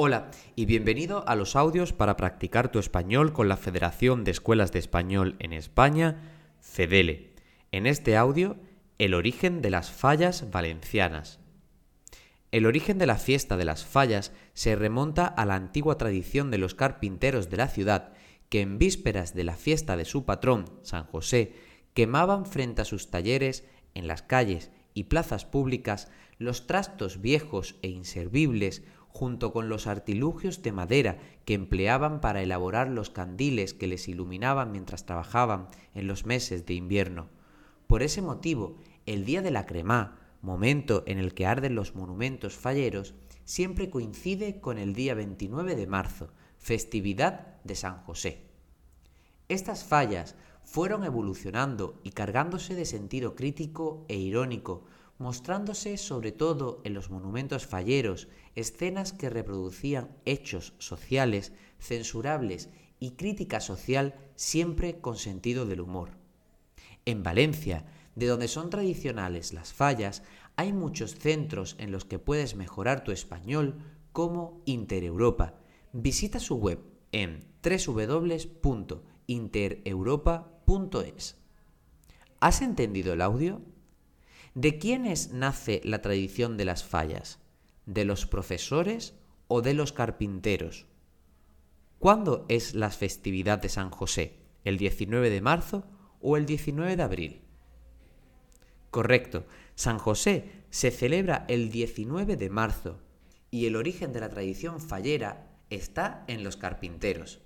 Hola y bienvenido a los audios para practicar tu español con la Federación de Escuelas de Español en España, FEDELE. En este audio, el origen de las fallas valencianas. El origen de la fiesta de las fallas se remonta a la antigua tradición de los carpinteros de la ciudad que en vísperas de la fiesta de su patrón, San José, quemaban frente a sus talleres, en las calles y plazas públicas, los trastos viejos e inservibles junto con los artilugios de madera que empleaban para elaborar los candiles que les iluminaban mientras trabajaban en los meses de invierno. Por ese motivo, el día de la cremá, momento en el que arden los monumentos falleros, siempre coincide con el día 29 de marzo, festividad de San José. Estas fallas fueron evolucionando y cargándose de sentido crítico e irónico, mostrándose sobre todo en los monumentos falleros escenas que reproducían hechos sociales censurables y crítica social siempre con sentido del humor. En Valencia, de donde son tradicionales las fallas, hay muchos centros en los que puedes mejorar tu español como Intereuropa. Visita su web en www.intereuropa.es. ¿Has entendido el audio? ¿De quiénes nace la tradición de las fallas? ¿De los profesores o de los carpinteros? ¿Cuándo es la festividad de San José? ¿El 19 de marzo o el 19 de abril? Correcto, San José se celebra el 19 de marzo y el origen de la tradición fallera está en los carpinteros.